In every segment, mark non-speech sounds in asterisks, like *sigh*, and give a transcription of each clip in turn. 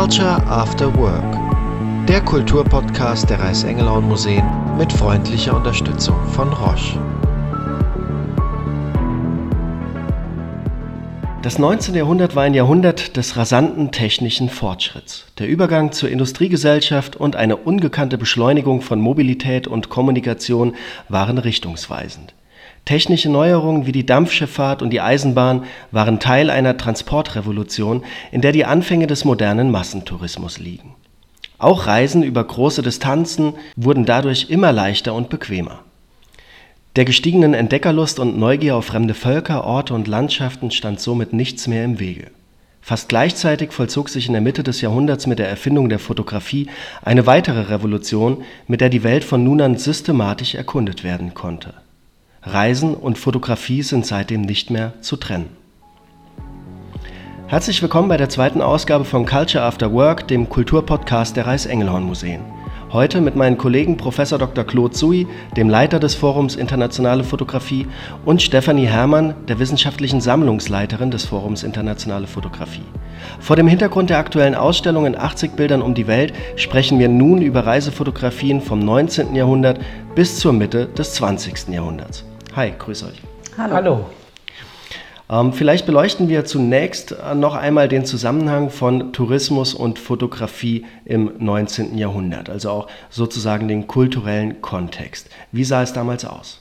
Culture After Work, der Kulturpodcast der Reichsengelhorn Museen mit freundlicher Unterstützung von Roche. Das 19. Jahrhundert war ein Jahrhundert des rasanten technischen Fortschritts. Der Übergang zur Industriegesellschaft und eine ungekannte Beschleunigung von Mobilität und Kommunikation waren richtungsweisend. Technische Neuerungen wie die Dampfschifffahrt und die Eisenbahn waren Teil einer Transportrevolution, in der die Anfänge des modernen Massentourismus liegen. Auch Reisen über große Distanzen wurden dadurch immer leichter und bequemer. Der gestiegenen Entdeckerlust und Neugier auf fremde Völker, Orte und Landschaften stand somit nichts mehr im Wege. Fast gleichzeitig vollzog sich in der Mitte des Jahrhunderts mit der Erfindung der Fotografie eine weitere Revolution, mit der die Welt von nun an systematisch erkundet werden konnte Reisen und Fotografie sind seitdem nicht mehr zu trennen. Herzlich willkommen bei der zweiten Ausgabe von Culture After Work, dem Kulturpodcast der Reichsengelhorn Museen. Heute mit meinen Kollegen Prof. Dr. Claude Sui, dem Leiter des Forums Internationale Fotografie, und Stefanie Herrmann, der wissenschaftlichen Sammlungsleiterin des Forums Internationale Fotografie. Vor dem Hintergrund der aktuellen Ausstellung in 80 Bildern um die Welt sprechen wir nun über Reisefotografien vom 19. Jahrhundert bis zur Mitte des 20. Jahrhunderts. Hi, grüß euch. Hallo. Hallo. Ähm, vielleicht beleuchten wir zunächst äh, noch einmal den Zusammenhang von Tourismus und Fotografie im 19. Jahrhundert, also auch sozusagen den kulturellen Kontext. Wie sah es damals aus?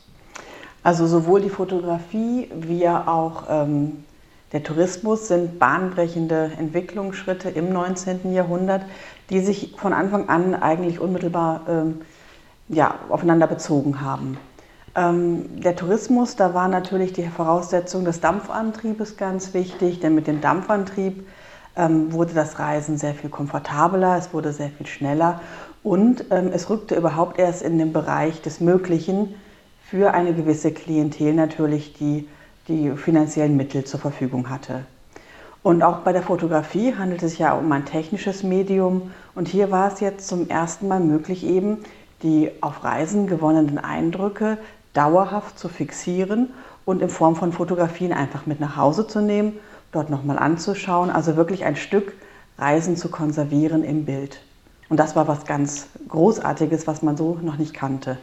Also sowohl die Fotografie wie auch ähm, der Tourismus sind bahnbrechende Entwicklungsschritte im 19. Jahrhundert, die sich von Anfang an eigentlich unmittelbar ähm, ja, aufeinander bezogen haben. Ähm, der Tourismus, da war natürlich die Voraussetzung des Dampfantriebes ganz wichtig, denn mit dem Dampfantrieb ähm, wurde das Reisen sehr viel komfortabler, es wurde sehr viel schneller und ähm, es rückte überhaupt erst in den Bereich des Möglichen für eine gewisse Klientel natürlich, die die finanziellen Mittel zur Verfügung hatte. Und auch bei der Fotografie handelt es sich ja um ein technisches Medium und hier war es jetzt zum ersten Mal möglich eben, die auf Reisen gewonnenen Eindrücke dauerhaft zu fixieren und in Form von Fotografien einfach mit nach Hause zu nehmen, dort nochmal anzuschauen, also wirklich ein Stück Reisen zu konservieren im Bild. Und das war was ganz Großartiges, was man so noch nicht kannte.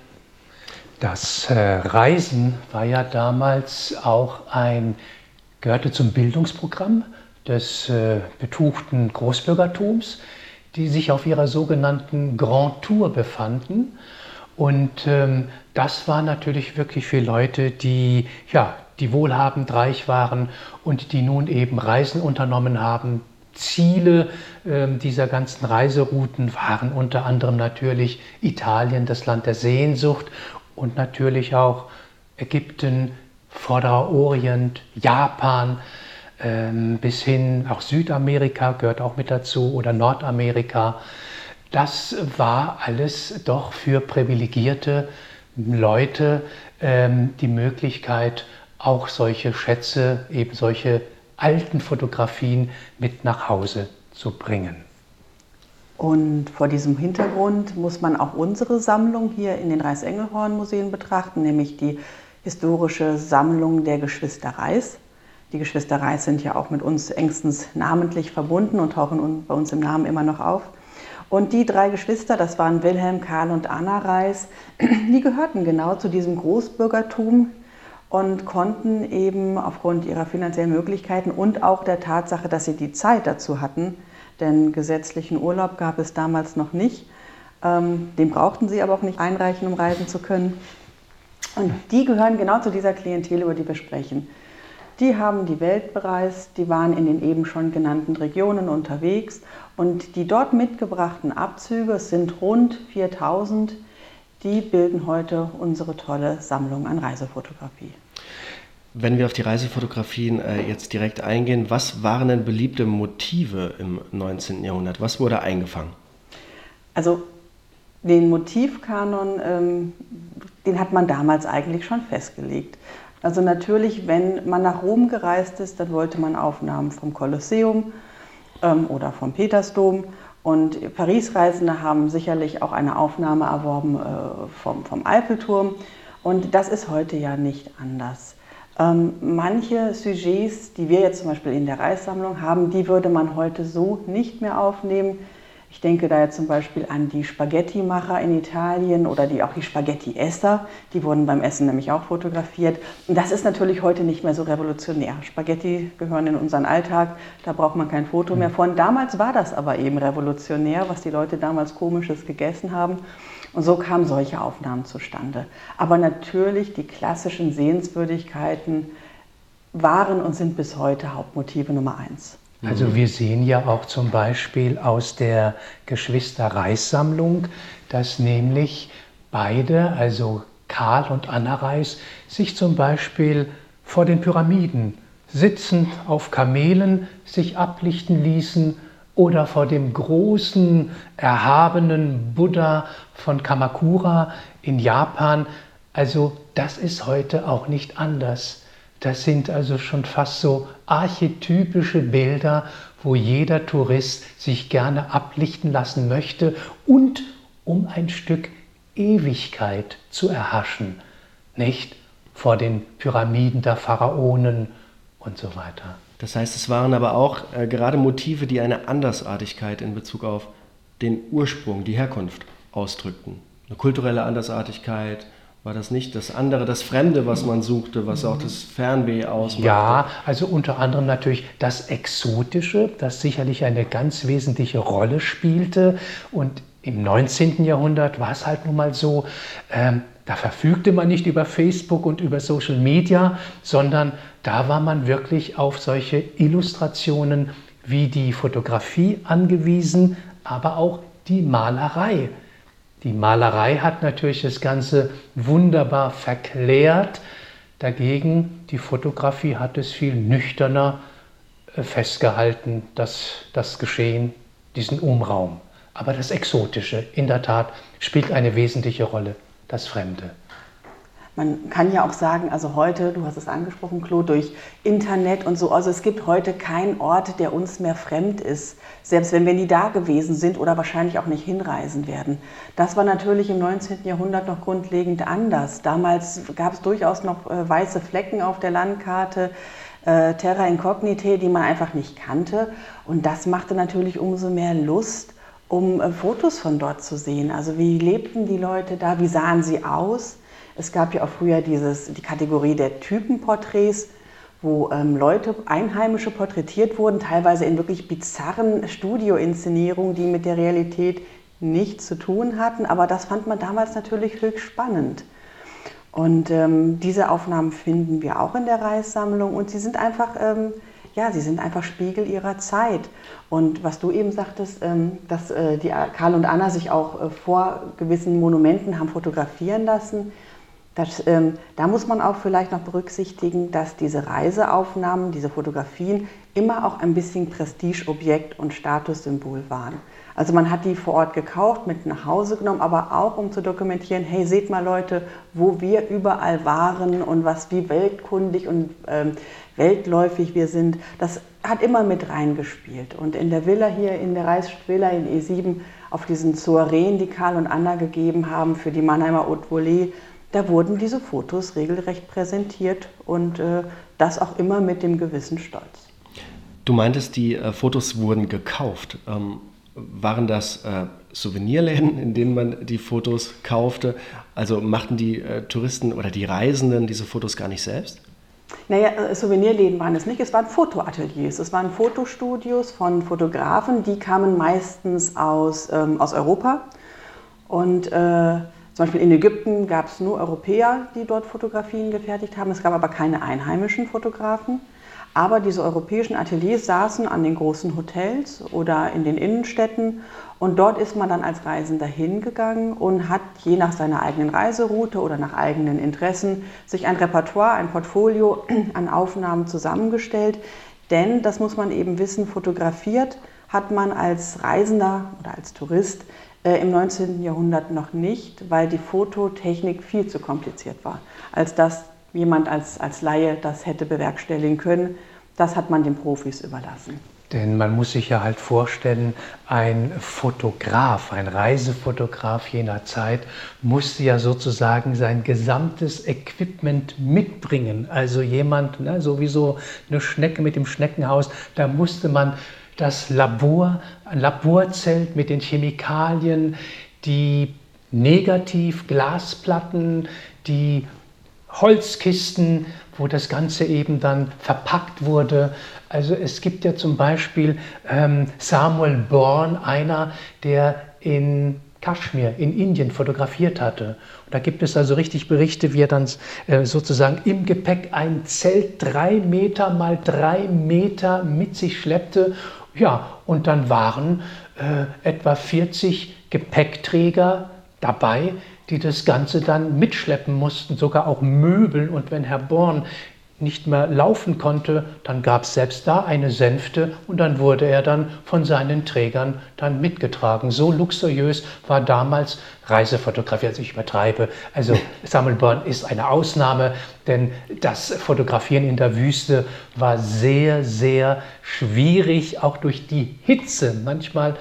Das äh, Reisen war ja damals auch ein, gehörte zum Bildungsprogramm des äh, betuchten Großbürgertums, die sich auf ihrer sogenannten Grand Tour befanden. Und ähm, das war natürlich wirklich für Leute, die, ja, die wohlhabend reich waren und die nun eben Reisen unternommen haben. Ziele äh, dieser ganzen Reiserouten waren unter anderem natürlich Italien, das Land der Sehnsucht und natürlich auch Ägypten, Vorderer Orient, Japan, ähm, bis hin auch Südamerika gehört auch mit dazu oder Nordamerika. Das war alles doch für privilegierte Leute ähm, die Möglichkeit, auch solche Schätze, eben solche alten Fotografien mit nach Hause zu bringen. Und vor diesem Hintergrund muss man auch unsere Sammlung hier in den Reichsengelhorn-Museen betrachten, nämlich die historische Sammlung der Geschwister Reis. Die Geschwister Reis sind ja auch mit uns engstens namentlich verbunden und tauchen bei uns im Namen immer noch auf. Und die drei Geschwister, das waren Wilhelm, Karl und Anna Reis, *clears throat* die gehörten genau zu diesem Großbürgertum und konnten eben aufgrund ihrer finanziellen Möglichkeiten und auch der Tatsache, dass sie die Zeit dazu hatten, denn gesetzlichen Urlaub gab es damals noch nicht, ähm, den brauchten sie aber auch nicht einreichen, um reisen zu können. Und die gehören genau zu dieser Klientel, über die wir sprechen. Die haben die Welt bereist, die waren in den eben schon genannten Regionen unterwegs und die dort mitgebrachten Abzüge, es sind rund 4000, die bilden heute unsere tolle Sammlung an Reisefotografie. Wenn wir auf die Reisefotografien äh, jetzt direkt eingehen, was waren denn beliebte Motive im 19. Jahrhundert? Was wurde eingefangen? Also den Motivkanon, ähm, den hat man damals eigentlich schon festgelegt. Also natürlich, wenn man nach Rom gereist ist, dann wollte man Aufnahmen vom Kolosseum ähm, oder vom Petersdom. Und Paris-Reisende haben sicherlich auch eine Aufnahme erworben äh, vom, vom Eiffelturm. Und das ist heute ja nicht anders. Ähm, manche Sujets, die wir jetzt zum Beispiel in der Reissammlung haben, die würde man heute so nicht mehr aufnehmen. Ich denke da jetzt zum Beispiel an die Spaghetti-Macher in Italien oder die, auch die Spaghetti-Esser. Die wurden beim Essen nämlich auch fotografiert. Und das ist natürlich heute nicht mehr so revolutionär. Spaghetti gehören in unseren Alltag, da braucht man kein Foto mehr von. Damals war das aber eben revolutionär, was die Leute damals komisches gegessen haben. Und so kamen solche Aufnahmen zustande. Aber natürlich die klassischen Sehenswürdigkeiten waren und sind bis heute Hauptmotive Nummer eins. Also wir sehen ja auch zum Beispiel aus der Geschwister-Reis-Sammlung, dass nämlich beide, also Karl und Anna Reis, sich zum Beispiel vor den Pyramiden sitzend auf Kamelen sich ablichten ließen oder vor dem großen, erhabenen Buddha von Kamakura in Japan. Also das ist heute auch nicht anders. Das sind also schon fast so archetypische Bilder, wo jeder Tourist sich gerne ablichten lassen möchte und um ein Stück Ewigkeit zu erhaschen, nicht vor den Pyramiden der Pharaonen und so weiter. Das heißt, es waren aber auch äh, gerade Motive, die eine Andersartigkeit in Bezug auf den Ursprung, die Herkunft ausdrückten. Eine kulturelle Andersartigkeit, war das nicht das andere, das Fremde, was man suchte, was auch das Fernweh ausmacht? Ja, also unter anderem natürlich das Exotische, das sicherlich eine ganz wesentliche Rolle spielte. Und im 19. Jahrhundert war es halt nun mal so, ähm, da verfügte man nicht über Facebook und über Social Media, sondern da war man wirklich auf solche Illustrationen wie die Fotografie angewiesen, aber auch die Malerei. Die Malerei hat natürlich das Ganze wunderbar verklärt. Dagegen, die Fotografie hat es viel nüchterner äh, festgehalten, das, das Geschehen, diesen Umraum. Aber das Exotische, in der Tat, spielt eine wesentliche Rolle, das Fremde. Man kann ja auch sagen, also heute, du hast es angesprochen, Claude, durch Internet und so, also es gibt heute keinen Ort, der uns mehr fremd ist, selbst wenn wir nie da gewesen sind oder wahrscheinlich auch nicht hinreisen werden. Das war natürlich im 19. Jahrhundert noch grundlegend anders. Damals gab es durchaus noch äh, weiße Flecken auf der Landkarte. Äh, Terra Incognite, die man einfach nicht kannte. Und das machte natürlich umso mehr Lust, um äh, Fotos von dort zu sehen. Also wie lebten die Leute da, wie sahen sie aus? Es gab ja auch früher dieses, die Kategorie der Typenporträts, wo ähm, Leute, Einheimische porträtiert wurden, teilweise in wirklich bizarren Studioinszenierungen, die mit der Realität nichts zu tun hatten. Aber das fand man damals natürlich höchst spannend. Und ähm, diese Aufnahmen finden wir auch in der Reissammlung und sie sind einfach, ähm, ja, sie sind einfach Spiegel ihrer Zeit. Und was du eben sagtest, ähm, dass äh, die Karl und Anna sich auch äh, vor gewissen Monumenten haben fotografieren lassen, das, ähm, da muss man auch vielleicht noch berücksichtigen, dass diese Reiseaufnahmen, diese Fotografien immer auch ein bisschen Prestigeobjekt und Statussymbol waren. Also man hat die vor Ort gekauft, mit nach Hause genommen, aber auch um zu dokumentieren, hey, seht mal Leute, wo wir überall waren und was wie weltkundig und ähm, weltläufig wir sind. Das hat immer mit reingespielt. Und in der Villa hier, in der Reisvilla in E7, auf diesen Soireen, die Karl und Anna gegeben haben für die Mannheimer Haute Volée, da wurden diese Fotos regelrecht präsentiert und äh, das auch immer mit dem gewissen Stolz. Du meintest, die äh, Fotos wurden gekauft. Ähm, waren das äh, Souvenirläden, in denen man die Fotos kaufte? Also machten die äh, Touristen oder die Reisenden diese Fotos gar nicht selbst? Naja, äh, Souvenirläden waren es nicht, es waren Fotoateliers, es waren Fotostudios von Fotografen, die kamen meistens aus, ähm, aus Europa und äh, zum Beispiel in Ägypten gab es nur Europäer, die dort Fotografien gefertigt haben. Es gab aber keine einheimischen Fotografen. Aber diese europäischen Ateliers saßen an den großen Hotels oder in den Innenstädten und dort ist man dann als Reisender hingegangen und hat je nach seiner eigenen Reiseroute oder nach eigenen Interessen sich ein Repertoire, ein Portfolio *clears throat* an Aufnahmen zusammengestellt. Denn, das muss man eben wissen, fotografiert hat man als Reisender oder als Tourist äh, im 19. Jahrhundert noch nicht, weil die Fototechnik viel zu kompliziert war, als dass jemand als, als Laie das hätte bewerkstelligen können. Das hat man den Profis überlassen. Denn man muss sich ja halt vorstellen, ein Fotograf, ein Reisefotograf jener Zeit musste ja sozusagen sein gesamtes Equipment mitbringen. Also jemand, ne, sowieso eine Schnecke mit dem Schneckenhaus, da musste man das Labor, ein Laborzelt mit den Chemikalien, die Negativ-Glasplatten, die Holzkisten, wo das Ganze eben dann verpackt wurde. Also es gibt ja zum Beispiel ähm, Samuel Bourne, einer, der in Kaschmir in Indien fotografiert hatte. Und da gibt es also richtig Berichte, wie er dann äh, sozusagen im Gepäck ein Zelt drei Meter mal drei Meter mit sich schleppte. Ja, und dann waren äh, etwa 40 Gepäckträger dabei, die das Ganze dann mitschleppen mussten, sogar auch Möbel. Und wenn Herr Born nicht mehr laufen konnte, dann gab es selbst da eine Sänfte und dann wurde er dann von seinen Trägern dann mitgetragen. So luxuriös war damals Reisefotografie, also ich übertreibe. Also Samuel Born ist eine Ausnahme, denn das Fotografieren in der Wüste war sehr, sehr schwierig, auch durch die Hitze. Manchmal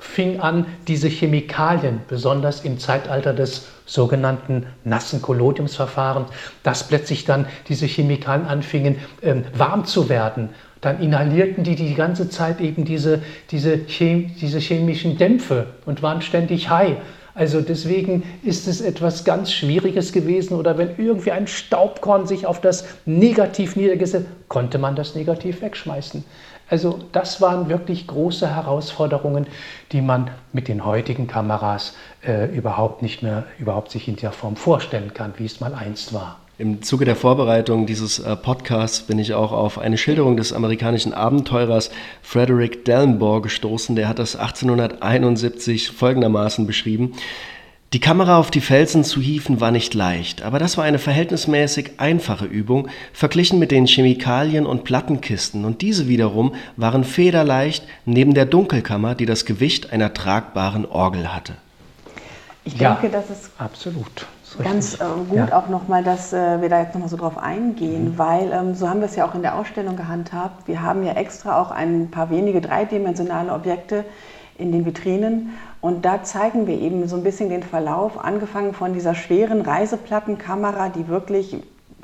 fing an, diese Chemikalien, besonders im Zeitalter des sogenannten nassen Collodiumsverfahrens, dass plötzlich dann diese Chemikalien anfingen, ähm, warm zu werden. Dann inhalierten die die ganze Zeit eben diese, diese, Chem diese chemischen Dämpfe und waren ständig high. Also deswegen ist es etwas ganz Schwieriges gewesen. Oder wenn irgendwie ein Staubkorn sich auf das Negativ niedergesetzt, konnte man das Negativ wegschmeißen. Also das waren wirklich große Herausforderungen, die man mit den heutigen Kameras äh, überhaupt nicht mehr, überhaupt sich in der Form vorstellen kann, wie es mal einst war. Im Zuge der Vorbereitung dieses äh, Podcasts bin ich auch auf eine Schilderung des amerikanischen Abenteurers Frederick Dellenbaugh gestoßen. Der hat das 1871 folgendermaßen beschrieben. Die Kamera auf die Felsen zu hieven war nicht leicht, aber das war eine verhältnismäßig einfache Übung verglichen mit den Chemikalien und Plattenkisten, und diese wiederum waren federleicht neben der Dunkelkammer, die das Gewicht einer tragbaren Orgel hatte. Ich denke, ja, das ist absolut. Ganz äh, gut ja. auch nochmal, dass äh, wir da jetzt nochmal so drauf eingehen, mhm. weil ähm, so haben wir es ja auch in der Ausstellung gehandhabt. Wir haben ja extra auch ein paar wenige dreidimensionale Objekte in den Vitrinen und da zeigen wir eben so ein bisschen den Verlauf, angefangen von dieser schweren Reiseplattenkamera, die wirklich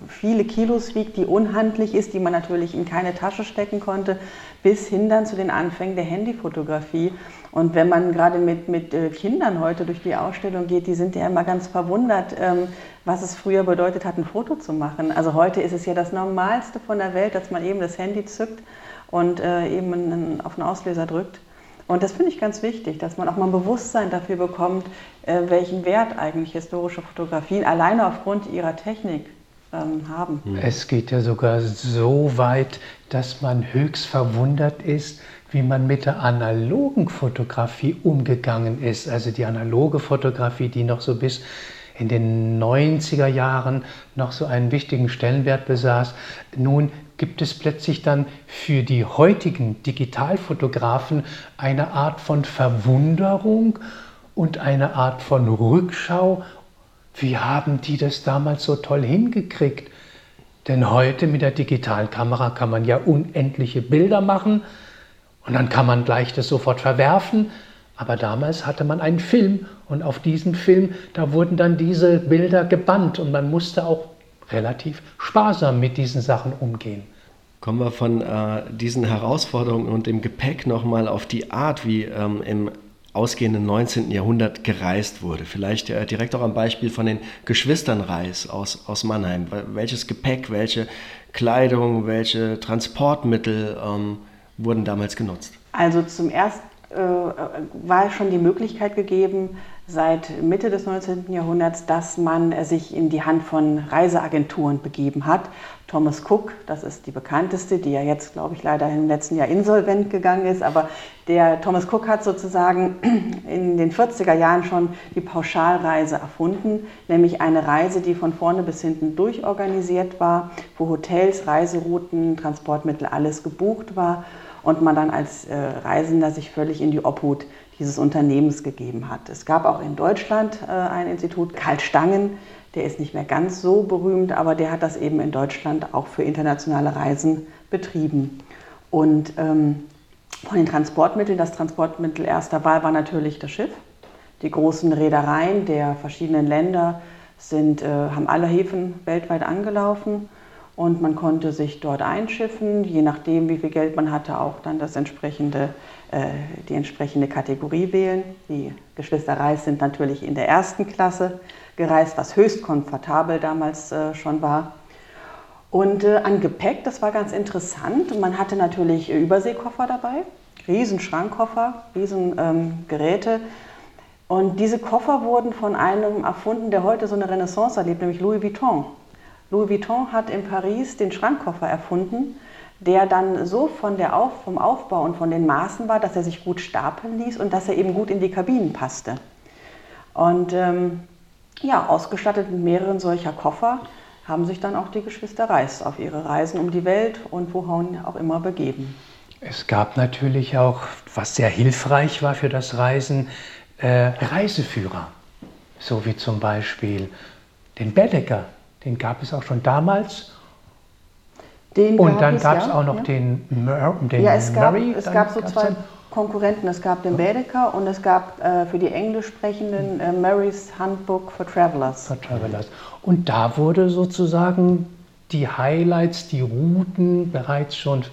viele Kilos wiegt, die unhandlich ist, die man natürlich in keine Tasche stecken konnte, bis hin dann zu den Anfängen der Handyfotografie. Und wenn man gerade mit, mit äh, Kindern heute durch die Ausstellung geht, die sind ja immer ganz verwundert, ähm, was es früher bedeutet hat, ein Foto zu machen. Also heute ist es ja das Normalste von der Welt, dass man eben das Handy zückt und äh, eben auf den Auslöser drückt. Und das finde ich ganz wichtig, dass man auch mal ein Bewusstsein dafür bekommt, äh, welchen Wert eigentlich historische Fotografien alleine aufgrund ihrer Technik ähm, haben. Hm. Es geht ja sogar so weit, dass man höchst verwundert ist, wie man mit der analogen Fotografie umgegangen ist. Also die analoge Fotografie, die noch so bis in den 90er Jahren noch so einen wichtigen Stellenwert besaß, nun gibt es plötzlich dann für die heutigen Digitalfotografen eine Art von Verwunderung und eine Art von Rückschau. Wie haben die das damals so toll hingekriegt? Denn heute mit der Digitalkamera kann man ja unendliche Bilder machen und dann kann man gleich das sofort verwerfen. Aber damals hatte man einen Film und auf diesem Film, da wurden dann diese Bilder gebannt und man musste auch relativ sparsam mit diesen Sachen umgehen. Kommen wir von äh, diesen Herausforderungen und dem Gepäck nochmal auf die Art, wie ähm, im ausgehenden 19. Jahrhundert gereist wurde. Vielleicht äh, direkt auch am Beispiel von den Geschwistern Reis aus, aus Mannheim. Welches Gepäck, welche Kleidung, welche Transportmittel ähm, wurden damals genutzt? Also zum ersten äh, war schon die Möglichkeit gegeben, seit Mitte des 19. Jahrhunderts, dass man sich in die Hand von Reiseagenturen begeben hat. Thomas Cook, das ist die bekannteste, die ja jetzt, glaube ich, leider im letzten Jahr insolvent gegangen ist, aber der Thomas Cook hat sozusagen *clears throat* in den 40er Jahren schon die Pauschalreise erfunden, nämlich eine Reise, die von vorne bis hinten durchorganisiert war, wo Hotels, Reiserouten, Transportmittel, alles gebucht war und man dann als äh, Reisender sich völlig in die Obhut dieses Unternehmens gegeben hat. Es gab auch in Deutschland äh, ein Institut, Karl Stangen, der ist nicht mehr ganz so berühmt, aber der hat das eben in Deutschland auch für internationale Reisen betrieben. Und ähm, Von den Transportmitteln, das Transportmittel erster Wahl war natürlich das Schiff. Die großen Reedereien der verschiedenen Länder sind, äh, haben alle Häfen weltweit angelaufen und man konnte sich dort einschiffen, je nachdem, wie viel Geld man hatte, auch dann das entsprechende, die entsprechende Kategorie wählen. Die Geschwister Reis sind natürlich in der ersten Klasse gereist, was höchst komfortabel damals äh, schon war. Und äh, an Gepäck, das war ganz interessant. Man hatte natürlich Überseekoffer dabei, riesen Schrankkoffer, riesen ähm. Und diese Koffer wurden von einem erfunden, der heute so eine Renaissance erlebt, nämlich Louis Vuitton. Louis Vuitton hat in Paris den Schrankkoffer erfunden, der dann so von der Auf, vom Aufbau und von den Maßen war, dass er sich gut stapeln ließ und dass er eben gut in die Kabinen passte. Und ähm, ja, ausgestattet mit mehreren solcher Koffer haben sich dann auch die Geschwister Reis auf ihre Reisen um die Welt und wohin auch immer begeben. Es gab natürlich auch, was sehr hilfreich war für das Reisen, äh, Reiseführer, so wie zum Beispiel den Bedecker, den gab es auch schon damals. Den und dann gab es ja, auch noch ja. den, Mur den ja, es gab, Murray. Es gab so zwei Konkurrenten. Es gab den Baedeker und es gab äh, für die englisch sprechenden äh, Murray's Handbook for Travelers. For Travelers. Und da wurde sozusagen die Highlights, die Routen bereits schon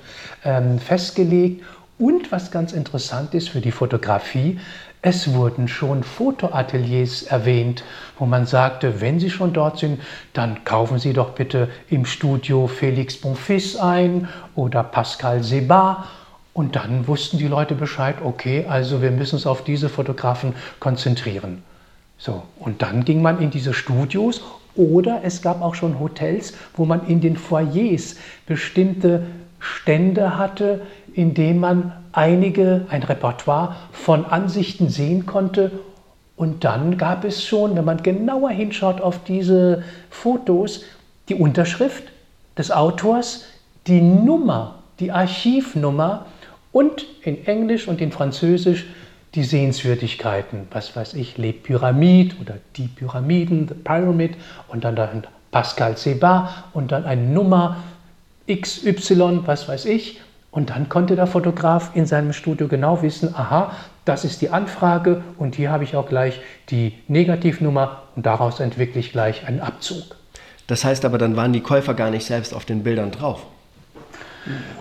ähm, festgelegt. Und was ganz interessant ist für die Fotografie, es wurden schon Fotoateliers erwähnt, wo man sagte, wenn Sie schon dort sind, dann kaufen Sie doch bitte im Studio Felix Bonfils ein oder Pascal Sebat. Und dann wussten die Leute Bescheid, okay, also wir müssen uns auf diese Fotografen konzentrieren. So, und dann ging man in diese Studios oder es gab auch schon Hotels, wo man in den Foyers bestimmte Stände hatte, in denen man einige, ein Repertoire von Ansichten sehen konnte. Und dann gab es schon, wenn man genauer hinschaut auf diese Fotos, die Unterschrift des Autors, die Nummer, die Archivnummer und in Englisch und in Französisch die Sehenswürdigkeiten, was weiß ich, Les Pyramides oder die Pyramiden, The Pyramid und dann, dann Pascal Sebat und dann eine Nummer XY, was weiß ich und dann konnte der Fotograf in seinem Studio genau wissen, aha, das ist die Anfrage und hier habe ich auch gleich die Negativnummer und daraus entwickle ich gleich einen Abzug. Das heißt aber, dann waren die Käufer gar nicht selbst auf den Bildern drauf.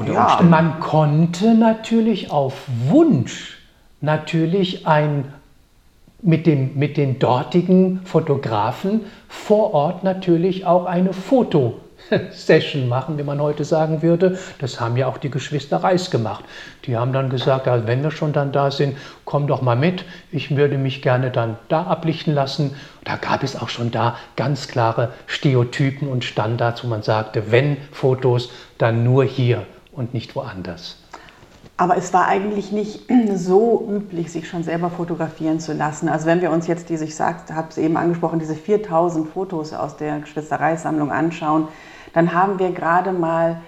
ja, man konnte natürlich auf Wunsch natürlich ein mit, dem, mit den dortigen Fotografen vor Ort natürlich auch eine Foto *laughs* Session machen, wie man heute sagen würde. Das haben ja auch die Geschwister Reis gemacht. Die haben dann gesagt, also wenn wir schon dann da sind, komm doch mal mit. Ich würde mich gerne dann da ablichten lassen. Da gab es auch schon da ganz klare Stereotypen und Standards, wo man sagte, wenn Fotos, dann nur hier und nicht woanders. Aber es war eigentlich nicht *clears throat* so üblich, sich schon selber fotografieren zu lassen. Also wenn wir uns jetzt diese, ich habe es eben angesprochen, diese 4000 Fotos aus der Geschwistereisammlung anschauen, dann haben wir gerade mal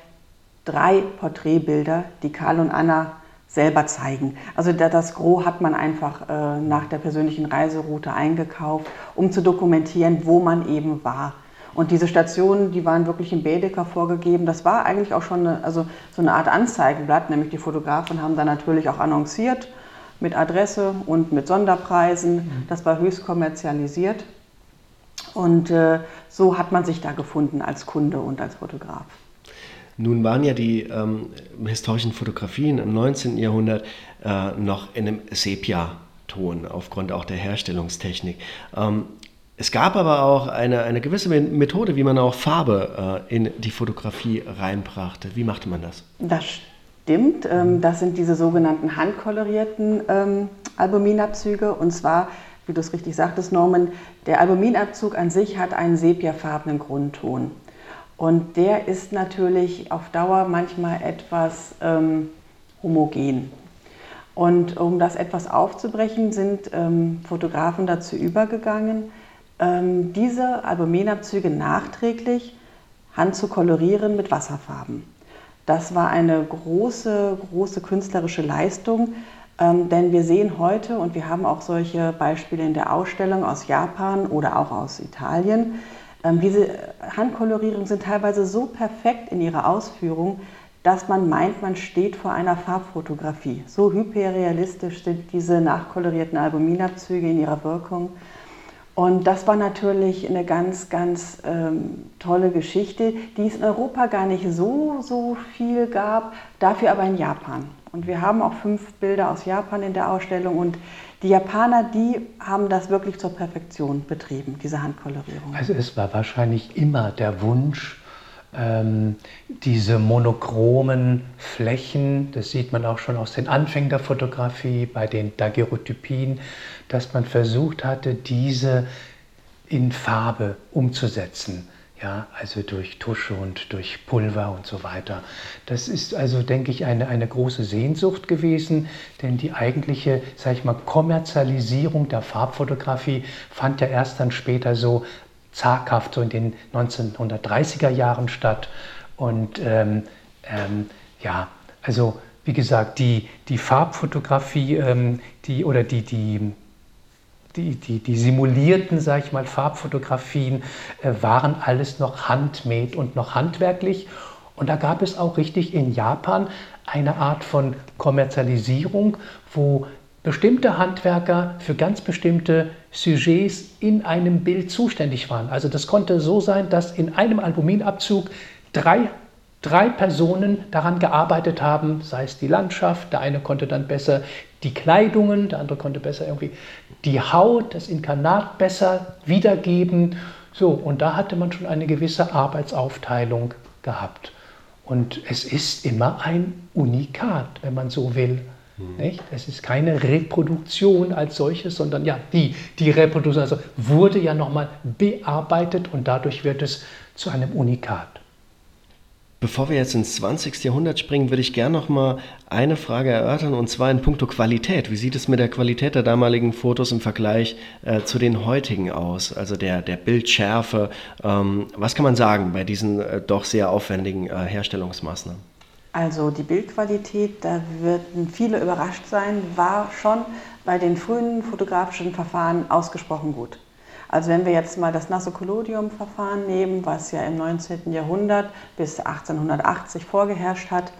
drei Porträtbilder, die Karl und Anna selber zeigen. Also das Gros hat man einfach äh, nach der persönlichen Reiseroute eingekauft, um zu dokumentieren, wo man eben war. Und diese Stationen, die waren wirklich im Baedeker vorgegeben. Das war eigentlich auch schon eine, also so eine Art Anzeigenblatt, nämlich die Fotografen haben dann natürlich auch annonciert mit Adresse und mit Sonderpreisen. Mhm. Das war höchst kommerzialisiert. Und äh, so hat man sich da gefunden als Kunde und als Fotograf. Nun waren ja die ähm, historischen Fotografien im 19. Jahrhundert äh, noch in einem Sepia-Ton aufgrund auch der Herstellungstechnik. Ähm, es gab aber auch eine, eine gewisse Methode, wie man auch Farbe äh, in die Fotografie reinbrachte. Wie machte man das? Das stimmt. Ähm, das sind diese sogenannten handkolorierten ähm, Albuminabzüge. Und zwar wie du es richtig sagtest, Norman, der Albuminabzug an sich hat einen sepiafarbenen Grundton. Und der ist natürlich auf Dauer manchmal etwas ähm, homogen. Und um das etwas aufzubrechen, sind ähm, Fotografen dazu übergegangen, diese Albuminabzüge nachträglich handzukolorieren mit Wasserfarben. Das war eine große, große künstlerische Leistung, ähm, denn wir sehen heute, und wir haben auch solche Beispiele in der Ausstellung aus Japan oder auch aus Italien, ähm, diese Handkolorierungen sind teilweise so perfekt in ihrer Ausführung, dass man meint, man steht vor einer Farbfotografie. So hyperrealistisch sind diese nachkolorierten Albuminabzüge in ihrer Wirkung. Und das war natürlich eine ganz, ganz ähm, tolle Geschichte, die es in Europa gar nicht so, so viel gab, dafür aber in Japan. Und wir haben auch fünf Bilder aus Japan in der Ausstellung und die Japaner, die haben das wirklich zur Perfektion betrieben, diese Handkolorierung. Also es war wahrscheinlich immer der Wunsch, ähm, diese monochromen Flächen, das sieht man auch schon aus den Anfängen der Fotografie, bei den Daguerreotypien, dass man versucht hatte, diese in Farbe umzusetzen. Ja, also durch Tusche und durch Pulver und so weiter. Das ist also, denke ich, eine, eine große Sehnsucht gewesen, denn die eigentliche, sage ich mal, Kommerzialisierung der Farbfotografie fand ja erst dann später so zaghaft so in den 1930er Jahren statt. Und ähm, ähm, ja, also wie gesagt, die, die Farbfotografie ähm, die, oder die, die, die, die, die simulierten, sage ich mal, Farbfotografien äh, waren alles noch handmade und noch handwerklich. Und da gab es auch richtig in Japan eine Art von Kommerzialisierung, wo bestimmte Handwerker für ganz bestimmte Sujets in einem Bild zuständig waren. Also das konnte so sein, dass in einem Albuminabzug drei, drei Personen daran gearbeitet haben, sei es die Landschaft, der eine konnte dann besser die Kleidungen, der andere konnte besser irgendwie die Haut, das Inkarnat besser wiedergeben. So, und da hatte man schon eine gewisse Arbeitsaufteilung gehabt. Und es ist immer ein Unikat, wenn man so will. Mhm. Nicht? Es ist keine Reproduktion als solches, sondern ja, die, die Reproduktion also wurde ja nochmal bearbeitet und dadurch wird es zu einem Unikat. Bevor wir jetzt ins 20. Jahrhundert springen, würde ich gerne noch mal eine Frage erörtern und zwar in puncto Qualität. Wie sieht es mit der Qualität der damaligen Fotos im Vergleich äh, zu den heutigen aus? Also der, der Bildschärfe. Ähm, was kann man sagen bei diesen äh, doch sehr aufwendigen äh, Herstellungsmaßnahmen? Also die Bildqualität, da werden viele überrascht sein, war schon bei den frühen fotografischen Verfahren ausgesprochen gut. Also wenn wir jetzt mal das Nasso-Collodium-Verfahren nehmen, was ja im 19. Jahrhundert bis 1880 vorgeherrscht hat,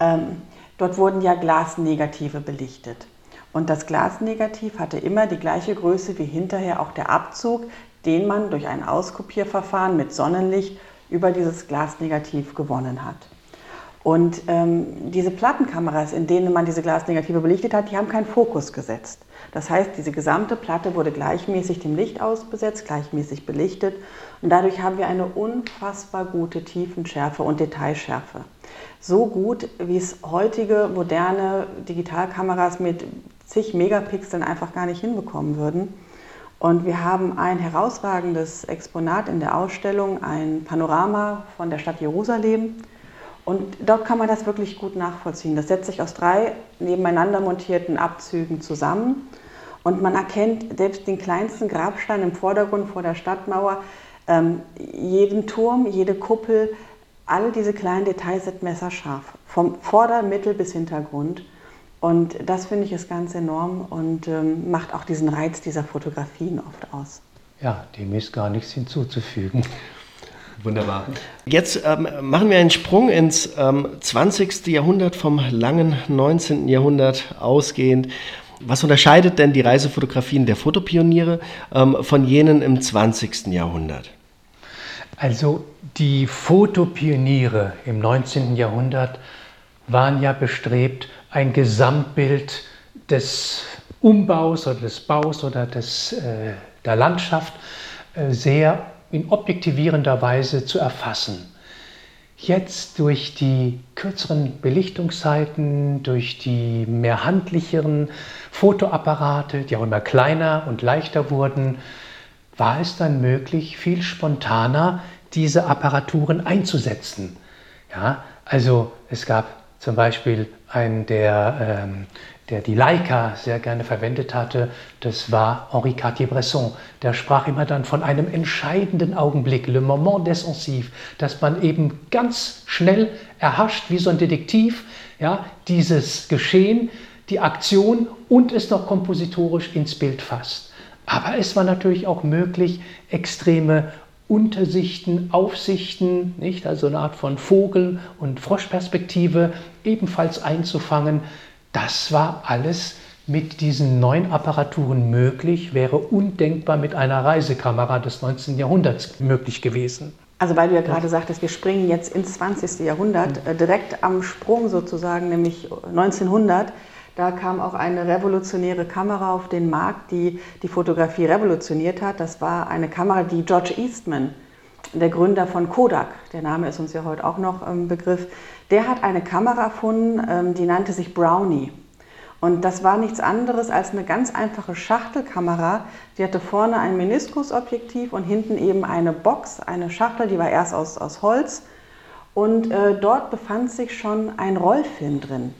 ähm, dort wurden ja Glasnegative belichtet. Und das Glasnegativ hatte immer die gleiche Größe wie hinterher auch der Abzug, den man durch ein Auskopierverfahren mit Sonnenlicht über dieses Glasnegativ gewonnen hat. Und ähm, diese Plattenkameras, in denen man diese Glasnegative belichtet hat, die haben keinen Fokus gesetzt. Das heißt, diese gesamte Platte wurde gleichmäßig dem Licht ausbesetzt, gleichmäßig belichtet. Und dadurch haben wir eine unfassbar gute Tiefenschärfe und Detailschärfe. So gut, wie es heutige moderne Digitalkameras mit zig Megapixeln einfach gar nicht hinbekommen würden. Und wir haben ein herausragendes Exponat in der Ausstellung, ein Panorama von der Stadt Jerusalem und dort kann man das wirklich gut nachvollziehen. Das setzt sich aus drei nebeneinander montierten Abzügen zusammen. Und man erkennt selbst den kleinsten Grabstein im Vordergrund vor der Stadtmauer, ähm, jeden Turm, jede Kuppel, alle diese kleinen Details sind messerscharf, vom Vorder-, Mittel- bis Hintergrund. Und das finde ich ist ganz enorm und ähm, macht auch diesen Reiz dieser Fotografien oft aus. Ja, dem ist gar nichts hinzuzufügen. Wunderbar. Jetzt ähm, machen wir einen Sprung ins ähm, 20. Jahrhundert vom langen 19. Jahrhundert ausgehend. Was unterscheidet denn die Reisefotografien der Fotopioniere ähm, von jenen im 20. Jahrhundert? Also die Fotopioniere im 19. Jahrhundert waren ja bestrebt, ein Gesamtbild des Umbaus oder des Baus oder des, äh, der Landschaft äh, sehr in objektivierender Weise zu erfassen. Jetzt durch die kürzeren Belichtungszeiten, durch die mehr handlicheren Fotoapparate, die auch immer kleiner und leichter wurden, war es dann möglich, viel spontaner diese Apparaturen einzusetzen. Ja, also es gab zum Beispiel einen, der ähm, der die Leica sehr gerne verwendet hatte, das war Henri Cartier-Bresson. Der sprach immer dann von einem entscheidenden Augenblick, le moment décisif, dass man eben ganz schnell erhascht, wie so ein Detektiv, ja, dieses Geschehen, die Aktion und es noch kompositorisch ins Bild fasst. Aber es war natürlich auch möglich, extreme Untersichten, Aufsichten, nicht? also eine Art von Vogel- und Froschperspektive ebenfalls einzufangen. Das war alles mit diesen neuen Apparaturen möglich, wäre undenkbar mit einer Reisekamera des 19. Jahrhunderts möglich gewesen. Also weil du ja gerade sagtest, wir springen jetzt ins 20. Jahrhundert, äh, direkt am Sprung sozusagen, nämlich 1900, da kam auch eine revolutionäre Kamera auf den Markt, die die Fotografie revolutioniert hat. Das war eine Kamera, die George Eastman, der Gründer von Kodak, der Name ist uns ja heute auch noch im Begriff, der hat eine Kamera erfunden, ähm, die nannte sich Brownie. Und das war nichts anderes als eine ganz einfache Schachtelkamera. Die hatte vorne ein Meniskusobjektiv und hinten eben eine Box, eine Schachtel, die war erst aus, aus Holz. Und äh, dort befand sich schon ein Rollfilm drin.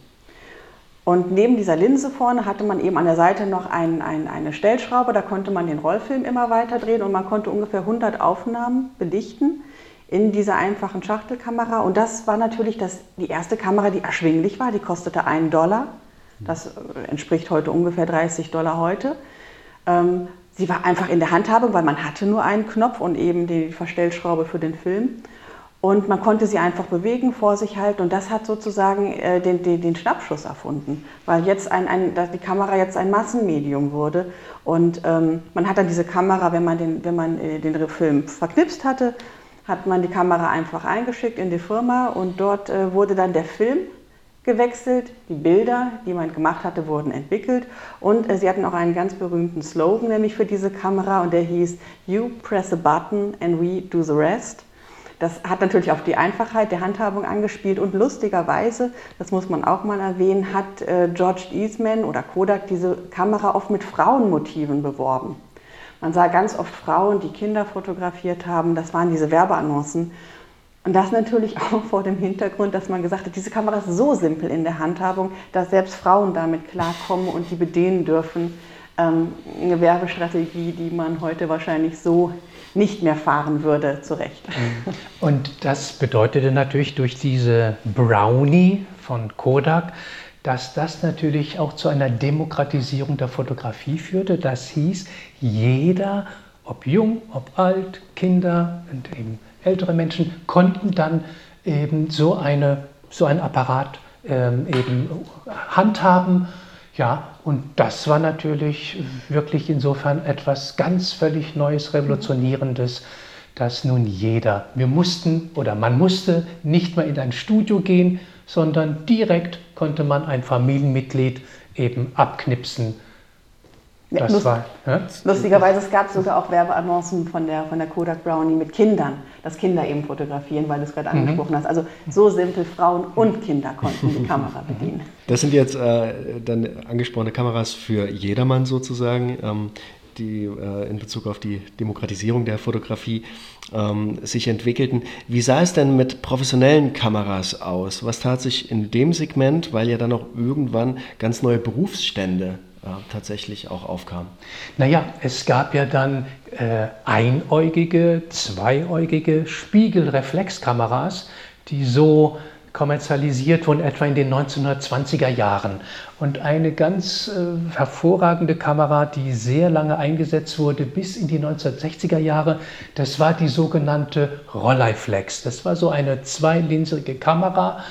Und neben dieser Linse vorne hatte man eben an der Seite noch ein, ein, eine Stellschraube, da konnte man den Rollfilm immer weiter drehen und man konnte ungefähr 100 Aufnahmen belichten in dieser einfachen Schachtelkamera. Und das war natürlich das, die erste Kamera, die erschwinglich war, die kostete einen Dollar. Das entspricht heute ungefähr 30 Dollar heute. Ähm, sie war einfach in der Handhabung, weil man hatte nur einen Knopf und eben die Verstellschraube für den Film. Und man konnte sie einfach bewegen, vor sich halten. Und das hat sozusagen äh, den, den, den, Schnappschuss erfunden, weil jetzt ein, ein, die Kamera jetzt ein Massenmedium wurde. Und ähm, man hat dann diese Kamera, wenn man, den, wenn man äh, den Film verknipst hatte, hat man die Kamera einfach eingeschickt in die Firma und dort äh, wurde dann der Film gewechselt. Die Bilder, die man gemacht hatte, wurden entwickelt. Und äh, sie hatten auch einen ganz berühmten Slogan, nämlich für diese Kamera, und der hieß You press a button and we do the rest. Das hat natürlich auf die Einfachheit der Handhabung angespielt und lustigerweise, das muss man auch mal erwähnen, hat äh, George Eastman oder Kodak diese Kamera oft mit Frauenmotiven beworben. Man sah ganz oft Frauen, die Kinder fotografiert haben. Das waren diese Werbeannoncen. Und das natürlich *laughs* auch vor dem Hintergrund, dass man gesagt hat, diese Kamera ist so simpel in der Handhabung, dass selbst Frauen damit klarkommen und die bedienen dürfen. Ähm, eine Werbestrategie, die man heute wahrscheinlich so nicht mehr fahren würde, zu Recht. Mhm. Und das bedeutete natürlich durch diese Brownie von Kodak, dass das natürlich auch zu einer Demokratisierung der Fotografie führte. Das hieß, jeder, ob jung, ob alt, Kinder und eben ältere Menschen, konnten dann eben so, eine, so einen Apparat ähm, eben handhaben ja, und das war natürlich wirklich insofern etwas ganz völlig Neues, Revolutionierendes, dass nun jeder, wir mussten oder man musste nicht mehr in ein Studio gehen, sondern direkt konnte man ein Familienmitglied eben abknipsen das lust war, ja? Lustigerweise, es gab sogar auch Werbeannoncen von der, von der Kodak Brownie mit Kindern, dass Kinder eben fotografieren, weil du es gerade mhm. angesprochen hast. Also so simpel, Frauen und Kinder konnten die *laughs* Kamera bedienen. Das sind jetzt äh, dann angesprochene Kameras für jedermann sozusagen, ähm, die äh, in Bezug auf die Demokratisierung der Fotografie ähm, sich entwickelten. Wie sah es denn mit professionellen Kameras aus? Was tat sich in dem Segment, weil ja dann auch irgendwann ganz neue Berufsstände tatsächlich auch aufkam? Naja, es gab ja dann äh, einäugige, zweiäugige Spiegelreflexkameras, die so kommerzialisiert wurden, etwa in den 1920er Jahren. Und eine ganz äh, hervorragende Kamera, die sehr lange eingesetzt wurde, bis in die 1960er Jahre, das war die sogenannte Rolleiflex. Das war so eine zweilinsige Kamera,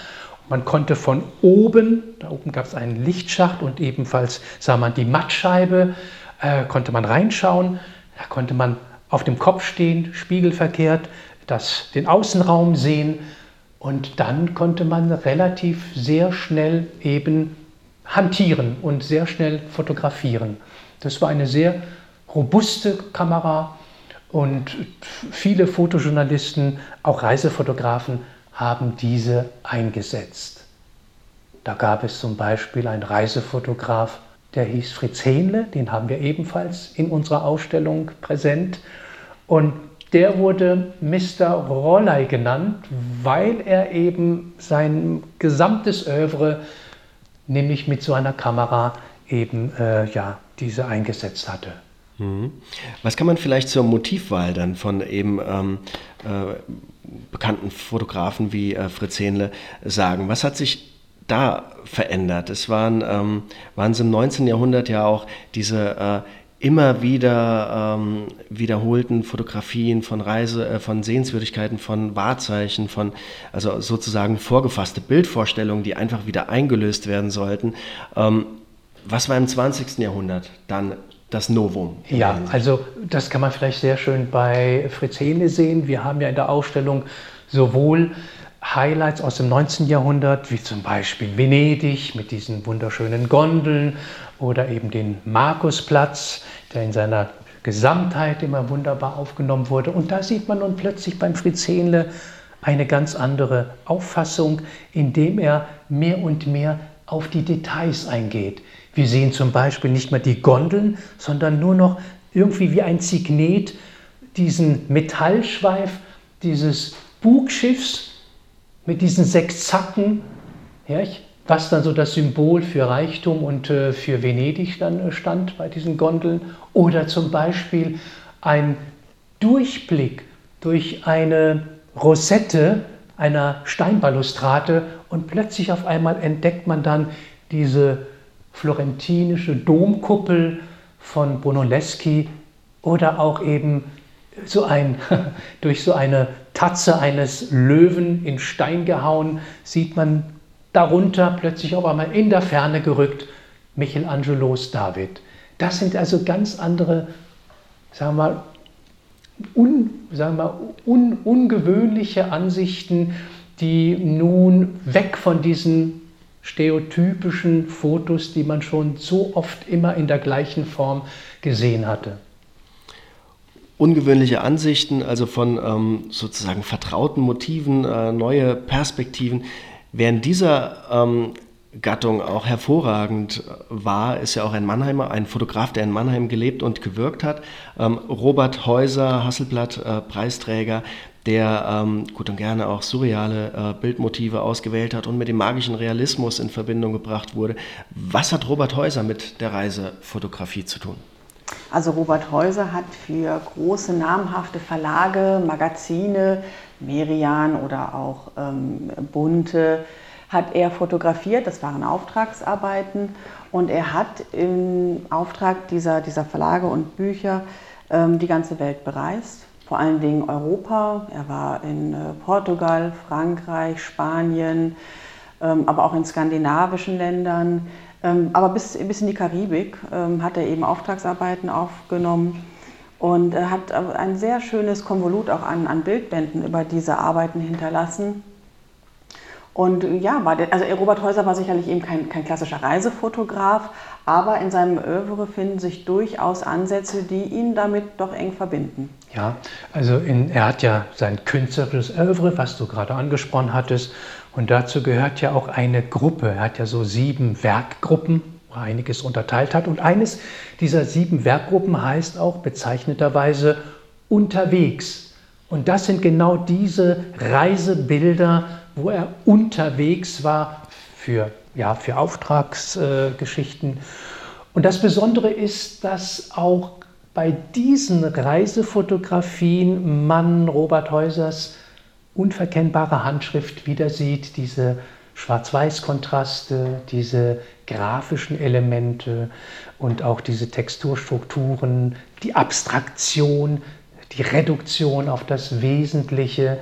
man konnte von oben, da oben gab es einen Lichtschacht und ebenfalls sah man die Mattscheibe, äh, konnte man reinschauen. Da konnte man auf dem Kopf stehen, spiegelverkehrt, das, den Außenraum sehen und dann konnte man relativ sehr schnell eben hantieren und sehr schnell fotografieren. Das war eine sehr robuste Kamera und viele Fotojournalisten, auch Reisefotografen, haben diese eingesetzt. Da gab es zum Beispiel einen Reisefotograf, der hieß Fritz Hähnle, den haben wir ebenfalls in unserer Ausstellung präsent. Und der wurde Mr. Rollei genannt, weil er eben sein gesamtes Övre, nämlich mit so einer Kamera, eben äh, ja, diese eingesetzt hatte. Mhm. Was kann man vielleicht zur Motivwahl dann von eben ähm, äh, bekannten Fotografen wie äh, Fritz Hähnle sagen? Was hat sich da verändert? Es waren, ähm, waren es im 19. Jahrhundert ja auch diese äh, immer wieder ähm, wiederholten Fotografien von Reise, äh, von Sehenswürdigkeiten, von Wahrzeichen, von also sozusagen vorgefasste Bildvorstellungen, die einfach wieder eingelöst werden sollten. Ähm, was war im 20. Jahrhundert dann das Novum? Ja, also das kann man vielleicht sehr schön bei Fritz Hele sehen. Wir haben ja in der Ausstellung sowohl Highlights aus dem 19. Jahrhundert, wie zum Beispiel Venedig mit diesen wunderschönen Gondeln oder eben den Markusplatz, der in seiner Gesamtheit immer wunderbar aufgenommen wurde. Und da sieht man nun plötzlich beim Fritz Hähnle eine ganz andere Auffassung, indem er mehr und mehr auf die Details eingeht. Wir sehen zum Beispiel nicht mehr die Gondeln, sondern nur noch irgendwie wie ein Signet diesen Metallschweif dieses Bugschiffs mit diesen sechs Zacken, ja, was dann so das Symbol für Reichtum und äh, für Venedig dann äh, stand bei diesen Gondeln. Oder zum Beispiel ein Durchblick durch eine Rosette einer Steinbalustrade und plötzlich auf einmal entdeckt man dann diese florentinische Domkuppel von Brunelleschi oder auch eben so ein, *laughs* durch so eine Tatze eines Löwen in Stein gehauen, sieht man darunter plötzlich auf einmal in der Ferne gerückt Michelangelos David. Das sind also ganz andere, sagen wir mal, un, sagen wir, un, ungewöhnliche Ansichten, die nun weg von diesen stereotypischen Fotos, die man schon so oft immer in der gleichen Form gesehen hatte. Ungewöhnliche Ansichten, also von ähm, sozusagen vertrauten Motiven, äh, neue Perspektiven. Während dieser ähm, Gattung auch hervorragend war, ist ja auch ein Mannheimer, ein Fotograf, der in Mannheim gelebt und gewirkt hat. Ähm, Robert Häuser, Hasselblatt, äh, Preisträger, der ähm, gut und gerne auch surreale äh, Bildmotive ausgewählt hat und mit dem magischen Realismus in Verbindung gebracht wurde. Was hat Robert Häuser mit der Reisefotografie zu tun? Also Robert Häuser hat für große namhafte Verlage, Magazine, Merian oder auch ähm, Bunte, hat er fotografiert, das waren Auftragsarbeiten und er hat im Auftrag dieser, dieser Verlage und Bücher ähm, die ganze Welt bereist vor allen Dingen Europa. Er war in äh, Portugal, Frankreich, Spanien, ähm, aber auch in skandinavischen Ländern. Ähm, aber bis, bis in die Karibik ähm, hat er eben Auftragsarbeiten aufgenommen und er hat ein sehr schönes Konvolut auch an, an Bildbänden über diese Arbeiten hinterlassen. Und ja, der, also Robert Häuser war sicherlich eben kein, kein klassischer Reisefotograf, aber in seinem Övre finden sich durchaus Ansätze, die ihn damit doch eng verbinden. Ja, also in, er hat ja sein künstlerisches Övre, was du gerade angesprochen hattest, und dazu gehört ja auch eine Gruppe. Er hat ja so sieben Werkgruppen, wo er einiges unterteilt hat. Und eines dieser sieben Werkgruppen heißt auch bezeichneterweise unterwegs. Und das sind genau diese Reisebilder, wo er unterwegs war für, ja, für Auftragsgeschichten. Und das Besondere ist, dass auch bei diesen Reisefotografien man Robert Häusers unverkennbare Handschrift wieder sieht, diese Schwarz-Weiß-Kontraste, diese grafischen Elemente und auch diese Texturstrukturen, die Abstraktion, die Reduktion auf das Wesentliche.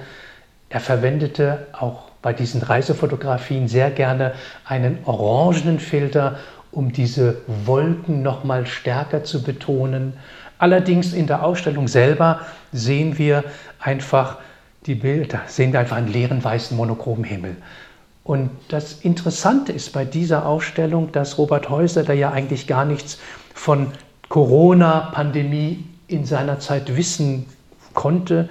Er verwendete auch bei diesen Reisefotografien sehr gerne einen orangenen Filter, um diese Wolken noch mal stärker zu betonen. Allerdings in der Ausstellung selber sehen wir einfach die Bilder, sehen wir einfach einen leeren weißen monochromen Himmel. Und das Interessante ist bei dieser Ausstellung, dass Robert Häuser, der ja eigentlich gar nichts von Corona-Pandemie in seiner Zeit wissen konnte,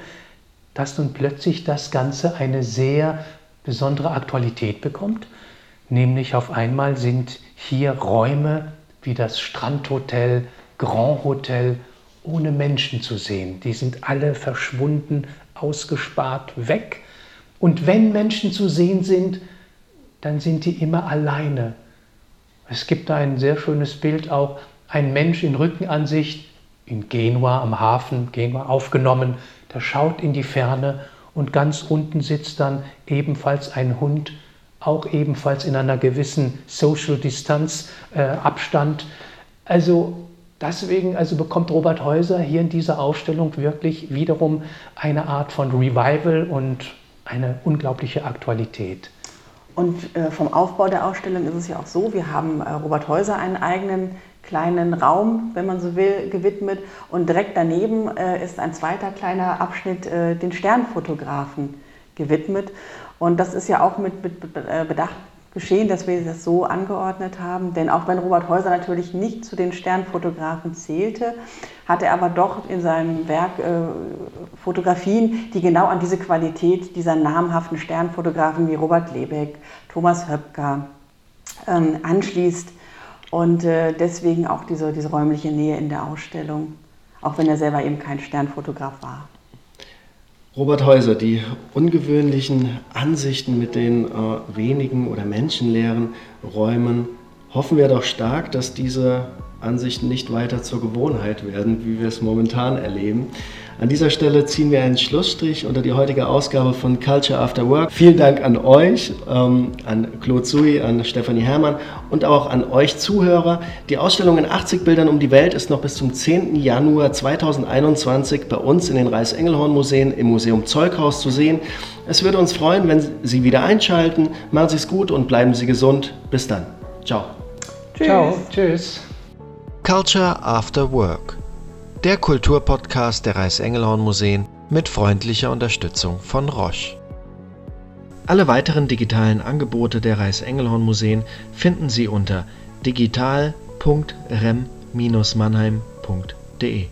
dass nun plötzlich das Ganze eine sehr besondere Aktualität bekommt. Nämlich auf einmal sind hier Räume wie das Strandhotel, Grand Hotel ohne Menschen zu sehen. Die sind alle verschwunden, ausgespart, weg. Und wenn Menschen zu sehen sind, dann sind die immer alleine. Es gibt da ein sehr schönes Bild auch, ein Mensch in Rückenansicht in Genua am Hafen, Genua aufgenommen, der schaut in die Ferne und ganz unten sitzt dann ebenfalls ein Hund, auch ebenfalls in einer gewissen Social Distanz äh, Abstand. Also Deswegen also bekommt Robert Häuser hier in dieser Ausstellung wirklich wiederum eine Art von Revival und eine unglaubliche Aktualität. Und äh, vom Aufbau der Ausstellung ist es ja auch so, wir haben äh, Robert Häuser einen eigenen kleinen Raum, wenn man so will, gewidmet. Und direkt daneben äh, ist ein zweiter kleiner Abschnitt äh, den Sternfotografen gewidmet. Und das ist ja auch mit, mit äh, Bedacht geschehen, dass wir das so angeordnet haben. Denn auch wenn Robert Häuser natürlich nicht zu den Sternfotografen zählte, hat er aber doch in seinem Werk äh, Fotografien, die genau an diese Qualität dieser namhaften Sternfotografen wie Robert Lebeck, Thomas Höpker ähm, anschließt. Und äh, deswegen auch diese, diese räumliche Nähe in der Ausstellung, auch wenn er selber eben kein Sternfotograf war. Robert Häuser, die ungewöhnlichen Ansichten mit den äh, wenigen oder menschenleeren Räumen, hoffen wir doch stark, dass diese Ansichten nicht weiter zur Gewohnheit werden, wie wir es momentan erleben. An dieser Stelle ziehen wir einen Schlussstrich unter die heutige Ausgabe von Culture After Work. Vielen Dank an euch, ähm, an Claude Sui, an Stefanie Herrmann und auch an euch Zuhörer. Die Ausstellung in 80 Bildern um die Welt ist noch bis zum 10. Januar 2021 bei uns in den Reichs-Engelhorn-Museen im Museum Zeughaus zu sehen. Es würde uns freuen, wenn Sie wieder einschalten. Machen Sie es gut und bleiben Sie gesund. Bis dann. Ciao. Tschüss. Ciao. Tschüss. Culture After Work der Kulturpodcast der Reichsengelhorn Museen mit freundlicher Unterstützung von Roche. Alle weiteren digitalen Angebote der Reichsengelhorn Museen finden Sie unter digital.rem-mannheim.de.